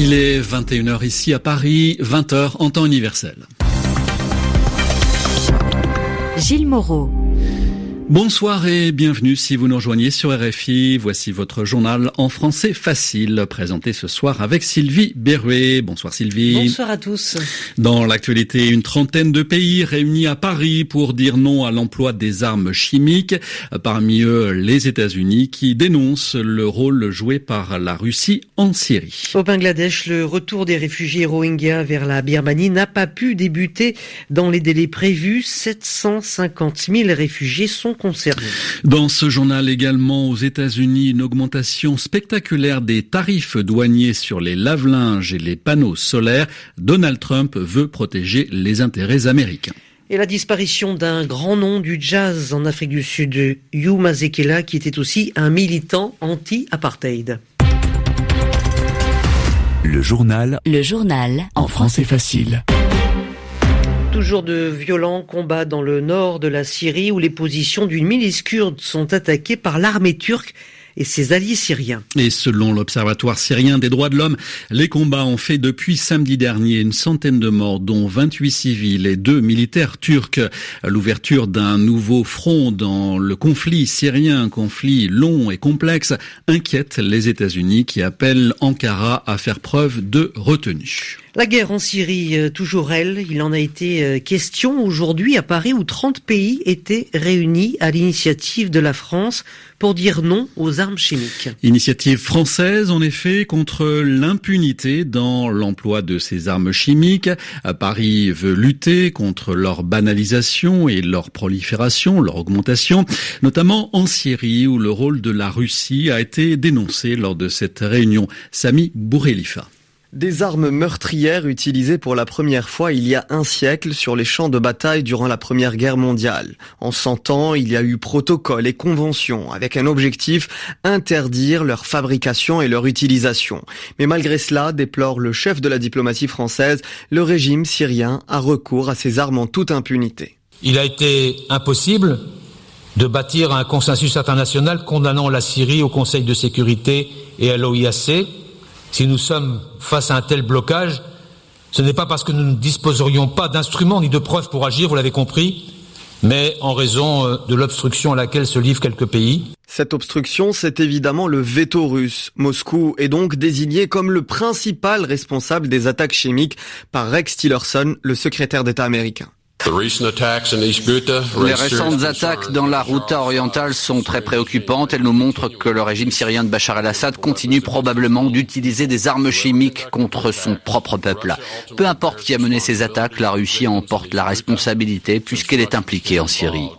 Il est 21h ici à Paris, 20h en temps universel. Gilles Moreau. Bonsoir et bienvenue si vous nous rejoignez sur RFI. Voici votre journal en français facile, présenté ce soir avec Sylvie Berruet. Bonsoir Sylvie. Bonsoir à tous. Dans l'actualité, une trentaine de pays réunis à Paris pour dire non à l'emploi des armes chimiques. Parmi eux, les États-Unis qui dénoncent le rôle joué par la Russie en Syrie. Au Bangladesh, le retour des réfugiés Rohingyas vers la Birmanie n'a pas pu débuter dans les délais prévus. 750 000 réfugiés sont dans ce journal également, aux États-Unis, une augmentation spectaculaire des tarifs douaniers sur les lave-linges et les panneaux solaires. Donald Trump veut protéger les intérêts américains. Et la disparition d'un grand nom du jazz en Afrique du Sud, Hugh Mazekela, qui était aussi un militant anti-apartheid. Le journal. Le journal. En français facile. Toujours de violents combats dans le nord de la Syrie où les positions d'une milice kurde sont attaquées par l'armée turque et ses alliés syriens. Et selon l'Observatoire syrien des droits de l'homme, les combats ont fait depuis samedi dernier une centaine de morts, dont 28 civils et deux militaires turcs. L'ouverture d'un nouveau front dans le conflit syrien, un conflit long et complexe, inquiète les États-Unis qui appellent Ankara à faire preuve de retenue. La guerre en Syrie, euh, toujours elle, il en a été euh, question aujourd'hui à Paris où 30 pays étaient réunis à l'initiative de la France pour dire non aux armes chimiques. Initiative française, en effet, contre l'impunité dans l'emploi de ces armes chimiques. Paris veut lutter contre leur banalisation et leur prolifération, leur augmentation, notamment en Syrie où le rôle de la Russie a été dénoncé lors de cette réunion. Sami Bourrelifa. Des armes meurtrières utilisées pour la première fois il y a un siècle sur les champs de bataille durant la Première Guerre mondiale. En 100 ans, il y a eu protocoles et conventions avec un objectif, interdire leur fabrication et leur utilisation. Mais malgré cela, déplore le chef de la diplomatie française, le régime syrien a recours à ces armes en toute impunité. Il a été impossible de bâtir un consensus international condamnant la Syrie au Conseil de sécurité et à l'OIAC si nous sommes face à un tel blocage, ce n'est pas parce que nous ne disposerions pas d'instruments ni de preuves pour agir, vous l'avez compris, mais en raison euh, de l'obstruction à laquelle se livrent quelques pays. Cette obstruction, c'est évidemment le veto russe. Moscou est donc désigné comme le principal responsable des attaques chimiques par Rex Tillerson, le secrétaire d'État américain. Les récentes attaques dans la Routa orientale sont très préoccupantes. Elles nous montrent que le régime syrien de Bachar el-Assad continue probablement d'utiliser des armes chimiques contre son propre peuple. Peu importe qui a mené ces attaques, la Russie en porte la responsabilité puisqu'elle est impliquée en Syrie.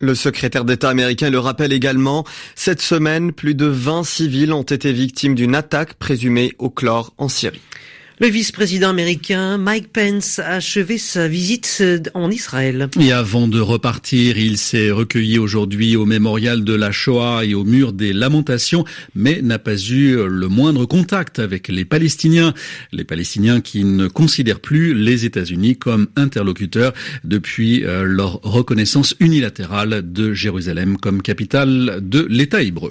Le secrétaire d'État américain le rappelle également, cette semaine, plus de 20 civils ont été victimes d'une attaque présumée au chlore en Syrie. Le vice-président américain Mike Pence a achevé sa visite en Israël. Et avant de repartir, il s'est recueilli aujourd'hui au mémorial de la Shoah et au mur des lamentations, mais n'a pas eu le moindre contact avec les Palestiniens. Les Palestiniens qui ne considèrent plus les États-Unis comme interlocuteurs depuis euh, leur reconnaissance unilatérale de Jérusalem comme capitale de l'État hébreu.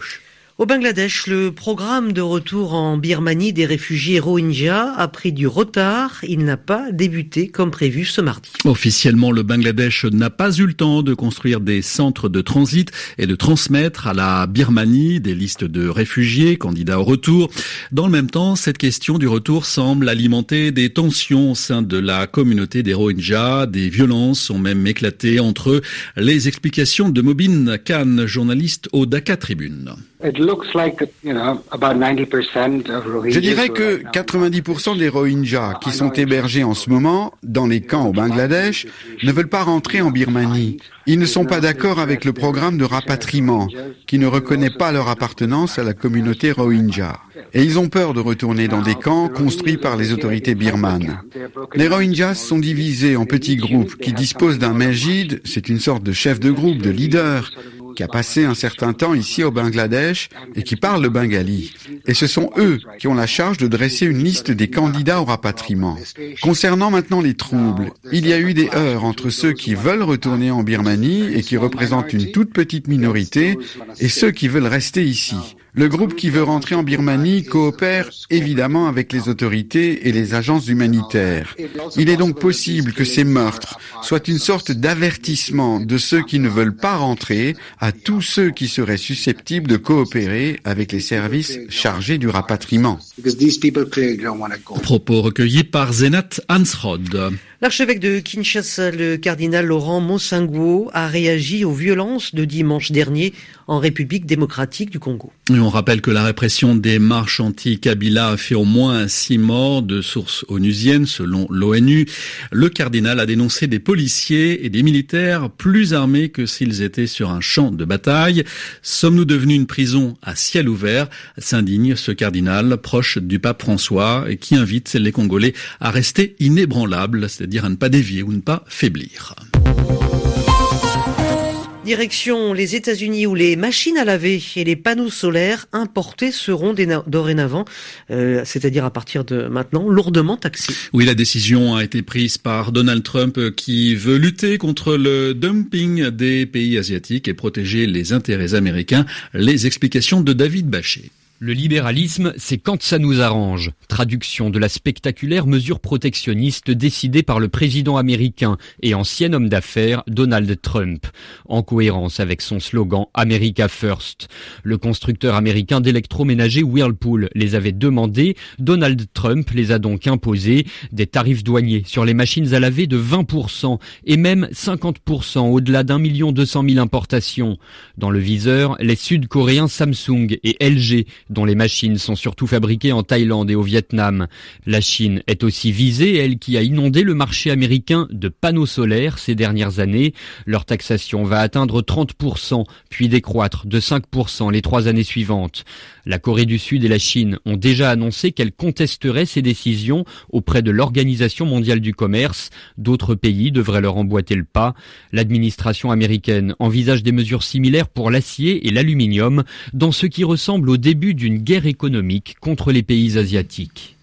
Au Bangladesh, le programme de retour en Birmanie des réfugiés Rohingyas a pris du retard. Il n'a pas débuté comme prévu ce mardi. Officiellement, le Bangladesh n'a pas eu le temps de construire des centres de transit et de transmettre à la Birmanie des listes de réfugiés candidats au retour. Dans le même temps, cette question du retour semble alimenter des tensions au sein de la communauté des Rohingyas. Des violences ont même éclaté entre eux. Les explications de Mobin Khan, journaliste au Dhaka Tribune. Je dirais que 90% des Rohingyas qui sont hébergés en ce moment dans les camps au Bangladesh ne veulent pas rentrer en Birmanie. Ils ne sont pas d'accord avec le programme de rapatriement qui ne reconnaît pas leur appartenance à la communauté Rohingya. Et ils ont peur de retourner dans des camps construits par les autorités birmanes. Les Rohingyas sont divisés en petits groupes qui disposent d'un Majid, c'est une sorte de chef de groupe, de leader, qui a passé un certain temps ici au Bangladesh et qui parle le bengali. Et ce sont eux qui ont la charge de dresser une liste des candidats au rapatriement. Concernant maintenant les troubles, il y a eu des heurts entre ceux qui veulent retourner en Birmanie et qui représentent une toute petite minorité et ceux qui veulent rester ici. Le groupe qui veut rentrer en Birmanie coopère évidemment avec les autorités et les agences humanitaires. Il est donc possible que ces meurtres soient une sorte d'avertissement de ceux qui ne veulent pas rentrer à tous ceux qui seraient susceptibles de coopérer avec les services chargés du rapatriement. Propos recueillis par Zenat Hansrod. L'archevêque de Kinshasa, le cardinal Laurent Monsanguo, a réagi aux violences de dimanche dernier en République démocratique du Congo. on rappelle que la répression des marches anti-Kabila a fait au moins six morts de sources onusiennes selon l'ONU. Le cardinal a dénoncé des policiers et des militaires plus armés que s'ils étaient sur un champ de bataille. Sommes-nous devenus une prison à ciel ouvert? S'indigne ce cardinal proche du pape François et qui invite les Congolais à rester inébranlables, c'est-à-dire à ne pas dévier ou ne pas faiblir. Direction les États-Unis où les machines à laver et les panneaux solaires importés seront dorénavant, euh, c'est-à-dire à partir de maintenant, lourdement taxés. Oui, la décision a été prise par Donald Trump qui veut lutter contre le dumping des pays asiatiques et protéger les intérêts américains. Les explications de David Bachet. Le libéralisme, c'est quand ça nous arrange. Traduction de la spectaculaire mesure protectionniste décidée par le président américain et ancien homme d'affaires Donald Trump, en cohérence avec son slogan America First. Le constructeur américain d'électroménager Whirlpool les avait demandés, Donald Trump les a donc imposés, des tarifs douaniers sur les machines à laver de 20% et même 50% au-delà d'un million deux cent mille importations. Dans le viseur, les Sud-Coréens Samsung et LG dont les machines sont surtout fabriquées en Thaïlande et au Vietnam. La Chine est aussi visée, elle qui a inondé le marché américain de panneaux solaires ces dernières années. Leur taxation va atteindre 30%, puis décroître de 5% les trois années suivantes. La Corée du Sud et la Chine ont déjà annoncé qu'elles contesteraient ces décisions auprès de l'Organisation mondiale du commerce. D'autres pays devraient leur emboîter le pas. L'administration américaine envisage des mesures similaires pour l'acier et l'aluminium dans ce qui ressemble au début d'une guerre économique contre les pays asiatiques.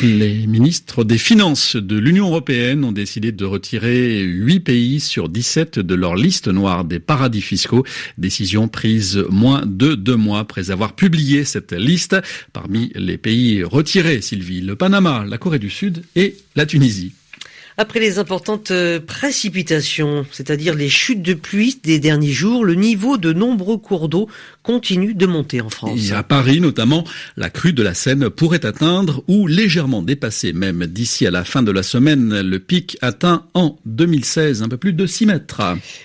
Les ministres des Finances de l'Union européenne ont décidé de retirer 8 pays sur 17 de leur liste noire des paradis fiscaux. Décision prise moins de deux mois après avoir publié cette liste. Parmi les pays retirés, Sylvie, le Panama, la Corée du Sud et la Tunisie. Après les importantes euh, précipitations, c'est-à-dire les chutes de pluie des derniers jours, le niveau de nombreux cours d'eau continue de monter en France. Et à Paris notamment, la crue de la Seine pourrait atteindre ou légèrement dépasser même d'ici à la fin de la semaine le pic atteint en 2016, un peu plus de 6 mètres.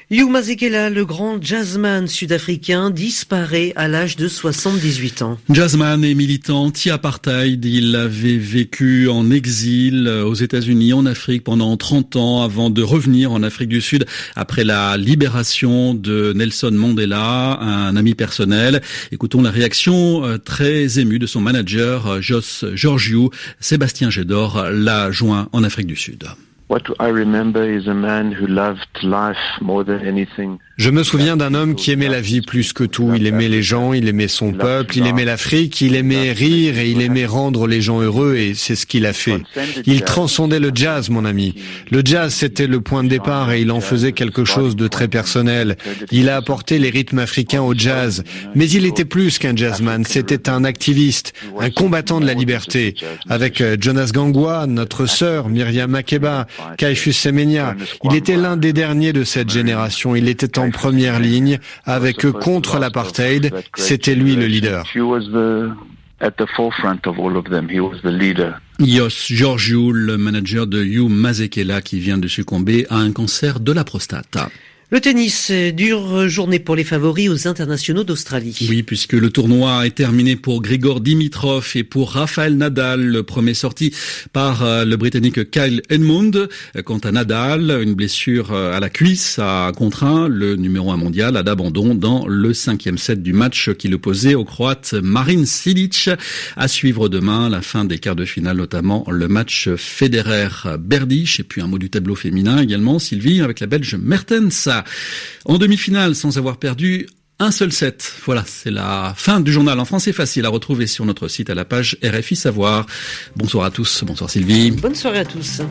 Hugh Mazekela, le grand jazzman sud-africain, disparaît à l'âge de 78 ans. Jazzman et militant anti-apartheid, il avait vécu en exil aux États-Unis, en Afrique pendant 30 ans avant de revenir en Afrique du Sud après la libération de Nelson Mandela, un ami personnel Écoutons la réaction euh, très émue de son manager, euh, Jos Georgiou. Sébastien Gédor l'a joint en Afrique du Sud. Je me souviens d'un homme qui aimait la vie plus que tout. Il aimait les gens, il aimait son peuple, il aimait l'Afrique, il aimait rire et il aimait rendre les gens heureux et c'est ce qu'il a fait. Il transcendait le jazz, mon ami. Le jazz, c'était le point de départ et il en faisait quelque chose de très personnel. Il a apporté les rythmes africains au jazz. Mais il était plus qu'un jazzman. C'était un activiste, un combattant de la liberté. Avec euh, Jonas Gangwa, notre sœur, Myriam Makeba, Caiphus Semenya. Il était l'un des derniers de cette génération. Il était en première ligne avec eux contre l'apartheid. C'était lui le leader. Yos Georgiou, le manager de Hugh Mazekela qui vient de succomber à un cancer de la prostate. Le tennis, dure journée pour les favoris aux internationaux d'Australie. Oui, puisque le tournoi est terminé pour Grigor Dimitrov et pour Rafael Nadal, le premier sorti par euh, le Britannique Kyle Edmund. Quant à Nadal, une blessure euh, à la cuisse a contraint le numéro un mondial à l'abandon dans le cinquième set du match qui l'opposait au Croate Marin Silic. À suivre demain, la fin des quarts de finale, notamment le match Federer-Berdych et puis un mot du tableau féminin également, Sylvie, avec la Belge Mertens en demi-finale sans avoir perdu un seul set. Voilà, c'est la fin du journal en français facile à retrouver sur notre site à la page RFI Savoir. Bonsoir à tous, bonsoir Sylvie. Bonne soirée à tous.